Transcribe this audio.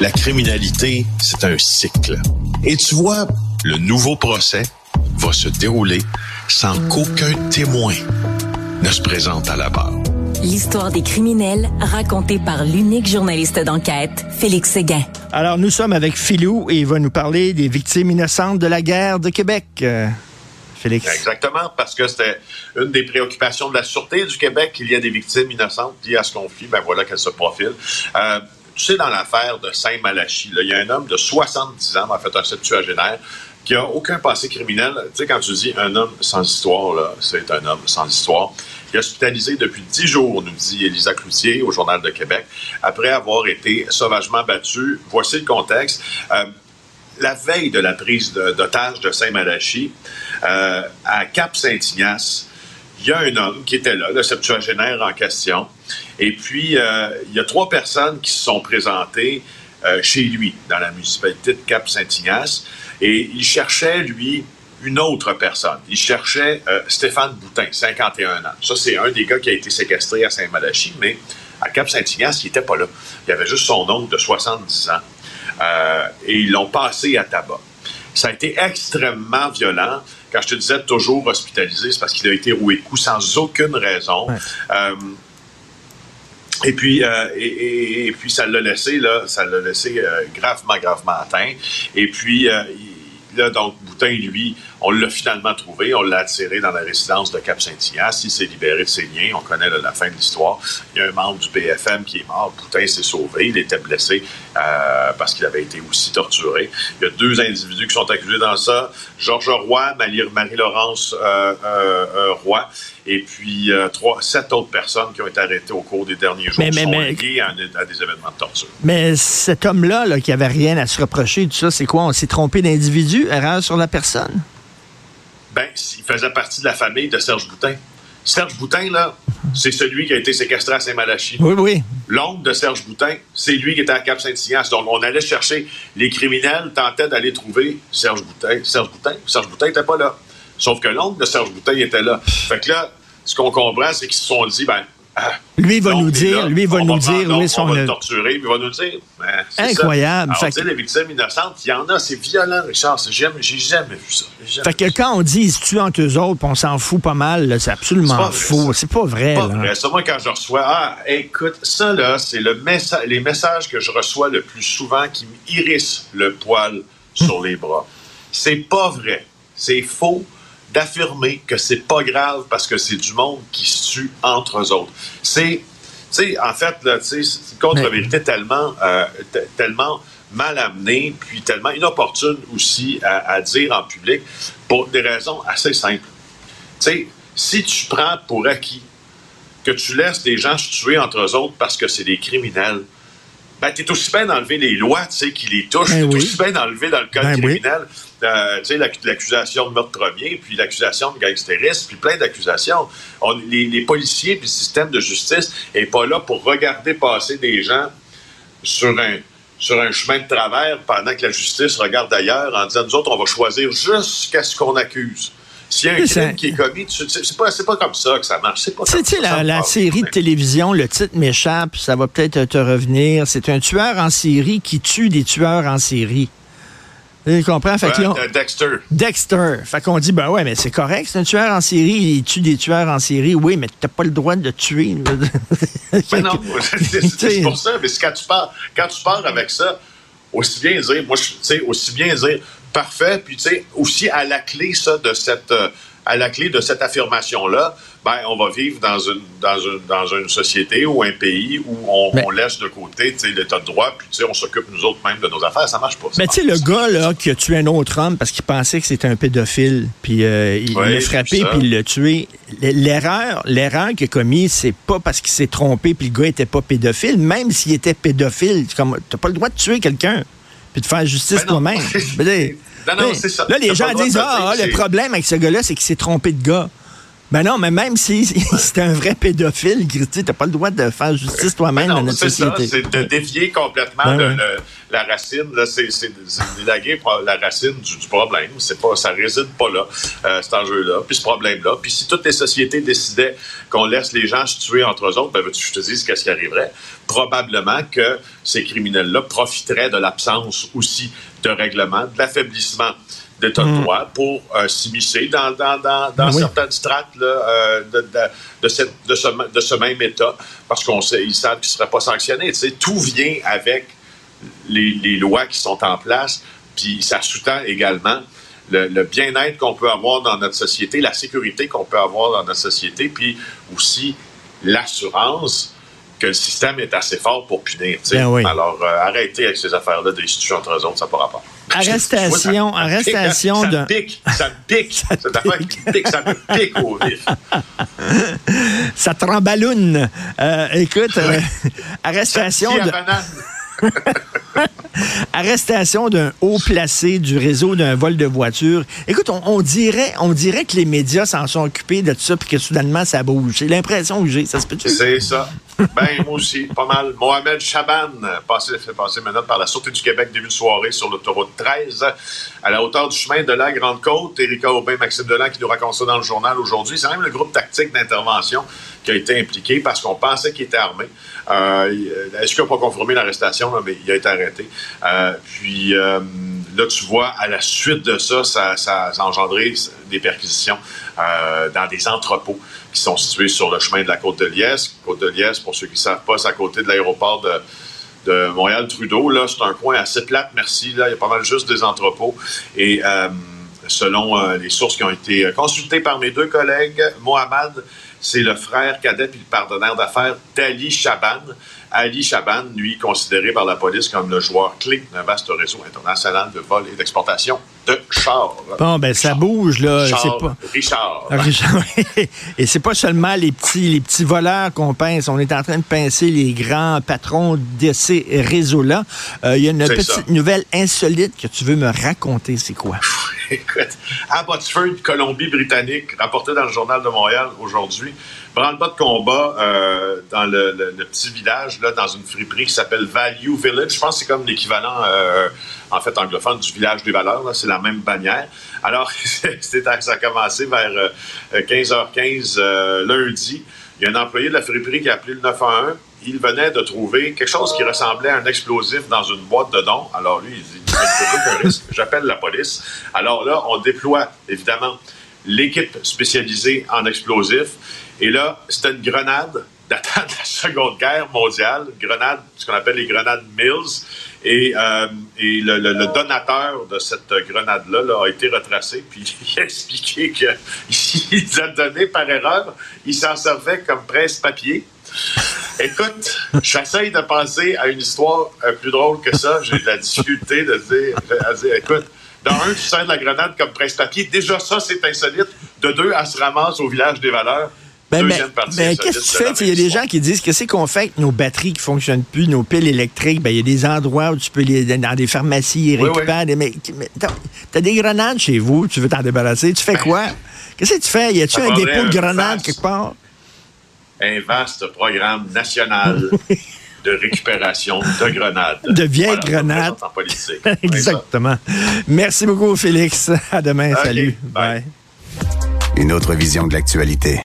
la criminalité, c'est un cycle. Et tu vois, le nouveau procès va se dérouler sans qu'aucun témoin ne se présente à la barre. L'histoire des criminels racontée par l'unique journaliste d'enquête, Félix Séguin. Alors, nous sommes avec Philou et il va nous parler des victimes innocentes de la guerre de Québec. Euh, Félix. Exactement, parce que c'était une des préoccupations de la Sûreté du Québec. Il y a des victimes innocentes liées à ce conflit. Ben voilà qu'elles se profilent. Euh, sais, dans l'affaire de Saint-Malachie, il y a un homme de 70 ans, en fait, un septuagénaire, qui n'a aucun passé criminel. Tu sais, quand tu dis un homme sans histoire, c'est un homme sans histoire. Il est hospitalisé depuis dix jours, nous dit Elisa Cloutier au Journal de Québec, après avoir été sauvagement battu. Voici le contexte. Euh, la veille de la prise d'otage de, Saint-Malachie, euh, à Cap-Saint-Ignace, il y a un homme qui était là, le septuagénaire en question, et puis euh, il y a trois personnes qui se sont présentées euh, chez lui, dans la municipalité de Cap-Saint-Ignace, et il cherchait, lui, une autre personne. Il cherchait euh, Stéphane Boutin, 51 ans. Ça, c'est un des gars qui a été séquestré à Saint-Malachie, mais à Cap-Saint-Ignace, il n'était pas là. Il avait juste son oncle de 70 ans. et ils l'ont passé à tabac. Ça a été extrêmement violent. Quand je te disais toujours hospitalisé, c'est parce qu'il a été roué de coups sans aucune raison. Euh, et puis, euh, et, puis ça l'a laissé là, ça l'a laissé euh, gravement, gravement atteint. Et puis, donc, Boutin, lui, on l'a finalement trouvé, on l'a attiré dans la résidence de Cap-Saint-Ignace. Il s'est libéré de ses liens. On connaît la fin de l'histoire. Il y a un membre du PFM qui est mort. Boutin s'est sauvé. Il était blessé euh, parce qu'il avait été aussi torturé. Il y a deux individus qui sont accusés dans ça. Georges Roy, Marie-Laurence euh, euh, Roy et puis trois, sept autres personnes qui ont été arrêtées au cours des derniers jours mais, sont liées à, des événements de torture. Mais cet homme-là, là, qui avait rien à se reprocher, tout ça, c'est quoi? On s'est trompé d'individu? Erreur sur la personne? Ben, il faisait partie de la famille de Serge Boutin. Serge Boutin, là, c'est celui qui a été séquestré à Saint-Malachie. Oui, oui. L'oncle de Serge Boutin, c'est lui qui était à Cap-Saint-Ignace. Donc, on allait chercher. Les criminels tentaient d'aller trouver Serge Boutin. Serge Boutin, Serge Boutin n'était pas là. Sauf que l'oncle de Serge Boutin était là. Fait que là, ce qu'on comprend, c'est qu'ils se sont dit, ben, ah, lui va nous dire, lui va nous dire est son. On va le torturer, il va nous dire. Ben, Incroyable. Alors, fait... les victimes innocentes, il y en a, c'est violent, Richard. J'ai jamais vu ça. fait que quand on dit ils se tuent entre eux autres, on s'en fout pas mal, c'est absolument faux. C'est pas vrai. C'est pas vrai. Ça, moi, quand je reçois, ah, écoute, ça là, c'est le les messages que je reçois le plus souvent qui m'irrissent le poil sur les bras. C'est pas vrai. C'est faux d'affirmer que c'est pas grave parce que c'est du monde qui se tue entre eux autres. C'est, tu en fait, c'est une contre-vérité tellement, euh, tellement mal amenée, puis tellement inopportune aussi à, dire en public pour des raisons assez simples. Tu sais, si tu prends pour acquis que tu laisses des gens se tuer entre eux autres parce que c'est des criminels, ben, tu es aussi bien d'enlever les lois tu sais, qui les touchent. Ben tu es aussi bien d'enlever dans le code ben criminel euh, l'accusation de meurtre premier, puis l'accusation de gangstérisme, puis plein d'accusations. Les, les, policiers puis le système de justice n'est pas là pour regarder passer des gens sur un, sur un chemin de travers pendant que la justice regarde ailleurs en disant, nous autres, on va choisir jusqu'à ce qu'on accuse. S'il y a un crime qui est commis, c'est pas, pas comme ça que ça marche. C'est pas la, la série de télévision, le titre m'échappe, ça va peut-être te revenir. C'est un tueur en série qui tue des tueurs en série. Tu comprends? Fait Dexter. Dexter. Fait qu'on dit, ben ouais, mais c'est correct, c'est un tueur en série, il tue des tueurs en série. Oui, mais t'as pas le droit de tuer. ben non, c'est pour ça. Mais quand tu pars, quand tu pars avec ça, aussi bien dire, moi, tu sais, aussi bien dire, parfait, puis tu sais, aussi à la clé, ça, de cette, euh, à la clé de cette affirmation-là, ben, on va vivre dans une, dans une, dans une société ou un pays où on, laisse de côté l'état de droit, puis on s'occupe nous autres même de nos affaires. Ça marche pas. Mais tu sais, le gars là, qui a tué un autre homme parce qu'il pensait que c'était un pédophile, puis euh, il l'a frappé, puis il l'a tué. L'erreur, l'erreur qu'il a commise, c'est pas parce qu'il s'est trompé, puis le gars était pas pédophile. Même s'il était pédophile, tu n'as pas le droit de tuer quelqu'un, puis de faire justice ben toi-même. non, non, c'est ça. Là, les gens disent, ah, le problème avec ce gars-là, c'est qu'il s'est trompé de gars. Ben non, mais même si c'est un vrai pédophile, tu n'as pas le droit de faire justice toi-même ben dans notre société. C'est de défier complètement ben la racine. C'est d'élaguer la racine du, problème. C'est pas, ça réside pas là, euh, cet enjeu-là, puis ce problème-là. Puis si toutes les sociétés décidaient qu'on laisse les gens se tuer entre eux autres, ben, je te dis qu'est-ce qui arriverait? Probablement que ces criminels-là profiteraient de l'absence aussi de règlement, de l'affaiblissement d'État de mm. droit pour euh, s'immiscer dans, dans, dans, dans certaines strates là, euh, de, de, de, cette, de, ce, de, ce, même État, parce qu'on sait, ils savent qu'ils ne seraient pas sanctionnés. Tu sais, tout vient avec les, les, lois qui sont en place, puis ça sous-tend également le, le bien-être qu'on peut avoir dans notre société, la sécurité qu'on peut avoir dans notre société, puis aussi l'assurance que le système est assez fort pour punir. Ben oui. Alors, euh, arrêtez avec ces affaires-là d'institutions entre eux autres, ça ne pourra pas. Arrestation, ça, arrestation de. Ça pique, ça pique. Ça Cette affaire qui pique, ça me pique au vif. ça tremballoune. Euh, écoute, euh, arrestation de. Arrestation d'un haut placé du réseau d'un vol de voiture. Écoute, on, dirait, que les médias s'en sont occupés de tout ça puis que soudainement ça bouge. C'est l'impression que j'ai. Ça se peut C'est ça. Ben, moi aussi, pas mal. Mohamed Chaban, passé, fait passer maintenant par la Sûreté du Québec début de soirée sur l'autoroute 13, à la hauteur du chemin de la Grande-Côte. Érica Aubin, Maxime Delan qui nous raconte ça dans le journal aujourd'hui. C'est même le groupe tactique d'intervention qui a été impliqué parce qu'on pensait qu'il était armé. Euh, Est-ce qu'il n'a pas confirmé l'arrestation, mais il a été arrêté. Euh, puis euh, là, tu vois, à la suite de ça, ça, a engendré des perquisitions euh, dans des entrepôts qui sont situés sur le chemin de la côte de Liesse. Côte de Liesse, pour ceux qui ne savent pas, c'est à côté de l'aéroport de, de Montréal-Trudeau. Là, c'est un coin assez plate, merci. Là, il y a pas mal juste des entrepôts. Et selon les sources qui ont été consultées par mes deux collègues, Mohamed c'est le frère cadet puis le partenaire d'affaires d'Ali Chaban. Ali Chaban, lui, considéré par la police comme le joueur clé d'un vaste réseau international de vol et d'exportation de chars. Bon, ben ça bouge, là. Richard. Pas... Richard. Ah, Richard. et c'est pas seulement les petits, les petits voleurs qu'on pince. On est en train de pincer les grands patrons de ces réseaux-là. Euh, il y a une petite nouvelle insolite que tu veux me raconter. C'est quoi? Écoute, à Colombie-Britannique, rapporté dans le Journal de Montréal aujourd'hui, branle-bas de combat euh, dans le, petit village, là, dans une friperie qui s'appelle Value Village. Je pense que c'est comme l'équivalent, euh, en fait, anglophone du village des valeurs. C'est la même bannière. Alors, ça a commencé vers 15h15 euh, lundi. Il y a un employé de la friperie qui a appelé le 911 il venait de trouver quelque chose qui ressemblait à un explosif dans une boîte de dons. Alors lui, il dit, aucun risque, j'appelle la police. Alors là, on déploie évidemment l'équipe spécialisée en explosifs. Et là, c'était une grenade datant de la Seconde Guerre mondiale, grenade, ce qu'on appelle les grenades Mills. Et, euh, le, donateur de cette grenade-là a été retracé, puis il a expliqué qu'il a donné par erreur, il s'en servait comme presse-papier. Écoute, j'essaye de penser à une histoire euh, plus drôle que ça. J'ai de la difficulté de dire, écoute, dans un, tu sers de la grenade comme presse-papier. Déjà, ça, c'est insolite. De deux, elle se ramasse au village des valeurs. Ben, mais, ben, qu'est-ce que tu fais? Il y a des gens qui disent qu'est-ce qu'on fait avec nos batteries qui fonctionnent plus, nos piles électriques. Ben, il y a des endroits où tu peux les, dans des pharmacies, récupérer des, mais, t'as des grenades chez vous, tu veux t'en débarrasser. Tu fais ben, quoi? Qu'est-ce que tu fais? Y a-tu un dépôt de grenades quelque part? Un vaste programme national de récupération de grenades. De vieilles grenades. En politique. Exactement. Merci beaucoup, Félix. À demain. Salut. Une autre vision de l'actualité.